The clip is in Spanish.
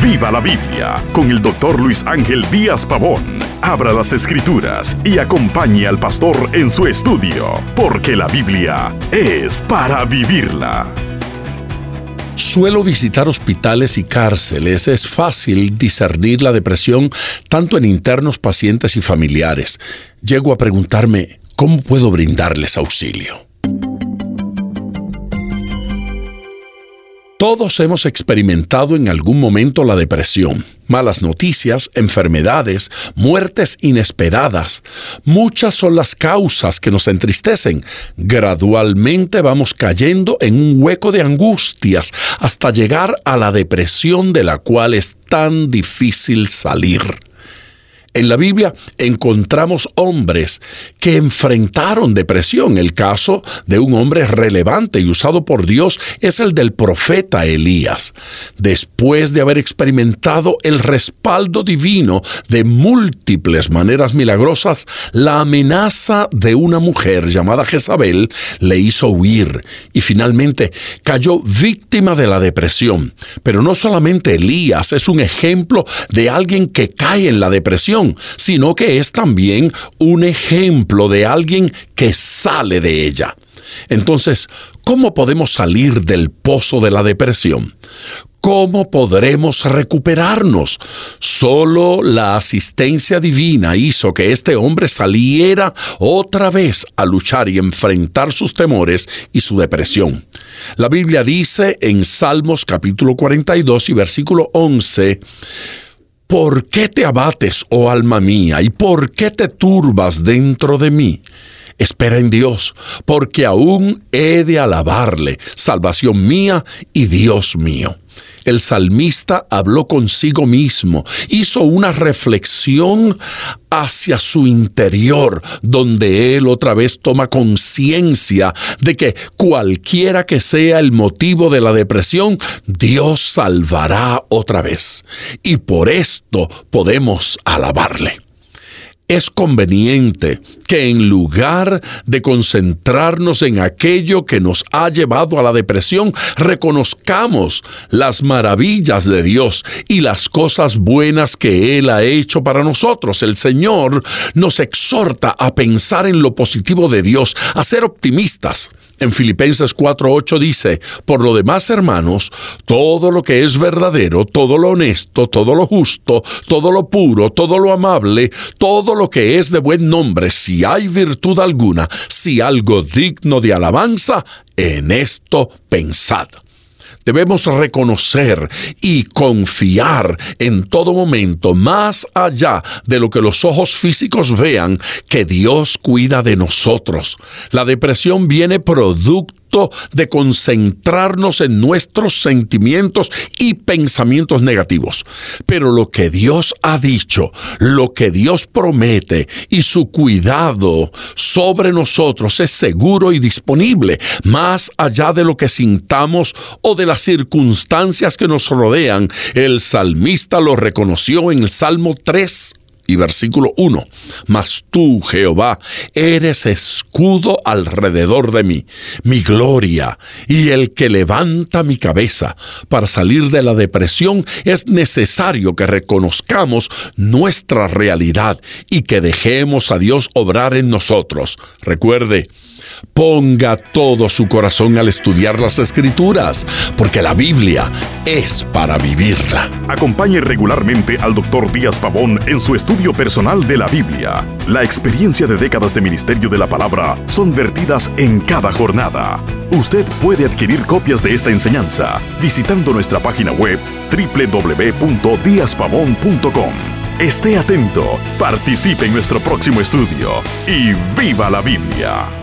Viva la Biblia con el doctor Luis Ángel Díaz Pavón. Abra las escrituras y acompañe al pastor en su estudio, porque la Biblia es para vivirla. Suelo visitar hospitales y cárceles. Es fácil discernir la depresión tanto en internos, pacientes y familiares. Llego a preguntarme, ¿cómo puedo brindarles auxilio? Todos hemos experimentado en algún momento la depresión, malas noticias, enfermedades, muertes inesperadas. Muchas son las causas que nos entristecen. Gradualmente vamos cayendo en un hueco de angustias hasta llegar a la depresión de la cual es tan difícil salir. En la Biblia encontramos hombres que enfrentaron depresión. El caso de un hombre relevante y usado por Dios es el del profeta Elías. Después de haber experimentado el respaldo divino de múltiples maneras milagrosas, la amenaza de una mujer llamada Jezabel le hizo huir y finalmente cayó víctima de la depresión. Pero no solamente Elías es un ejemplo de alguien que cae en la depresión, sino que es también un ejemplo de alguien que sale de ella. Entonces, ¿cómo podemos salir del pozo de la depresión? ¿Cómo podremos recuperarnos? Solo la asistencia divina hizo que este hombre saliera otra vez a luchar y enfrentar sus temores y su depresión. La Biblia dice en Salmos capítulo 42 y versículo 11, ¿Por qué te abates, oh alma mía, y por qué te turbas dentro de mí? Espera en Dios, porque aún he de alabarle, salvación mía y Dios mío. El salmista habló consigo mismo, hizo una reflexión hacia su interior, donde él otra vez toma conciencia de que cualquiera que sea el motivo de la depresión, Dios salvará otra vez. Y por esto podemos alabarle es conveniente que en lugar de concentrarnos en aquello que nos ha llevado a la depresión, reconozcamos las maravillas de Dios y las cosas buenas que Él ha hecho para nosotros. El Señor nos exhorta a pensar en lo positivo de Dios, a ser optimistas. En Filipenses 4:8 dice, por lo demás, hermanos, todo lo que es verdadero, todo lo honesto, todo lo justo, todo lo puro, todo lo amable, todo lo que es de buen nombre, si hay virtud alguna, si algo digno de alabanza, en esto pensad. Debemos reconocer y confiar en todo momento, más allá de lo que los ojos físicos vean, que Dios cuida de nosotros. La depresión viene producto de concentrarnos en nuestros sentimientos y pensamientos negativos. Pero lo que Dios ha dicho, lo que Dios promete y su cuidado sobre nosotros es seguro y disponible, más allá de lo que sintamos o de las circunstancias que nos rodean. El salmista lo reconoció en el Salmo 3, versículo 1. Mas tú, Jehová, eres escudo alrededor de mí, mi gloria y el que levanta mi cabeza. Para salir de la depresión es necesario que reconozcamos nuestra realidad y que dejemos a Dios obrar en nosotros. Recuerde, ponga todo su corazón al estudiar las escrituras, porque la Biblia es para vivirla. Acompañe regularmente al doctor Díaz Pavón en su estudio personal de la Biblia. La experiencia de décadas de ministerio de la palabra son vertidas en cada jornada. Usted puede adquirir copias de esta enseñanza visitando nuestra página web www.diazpavón.com. Esté atento, participe en nuestro próximo estudio y viva la Biblia.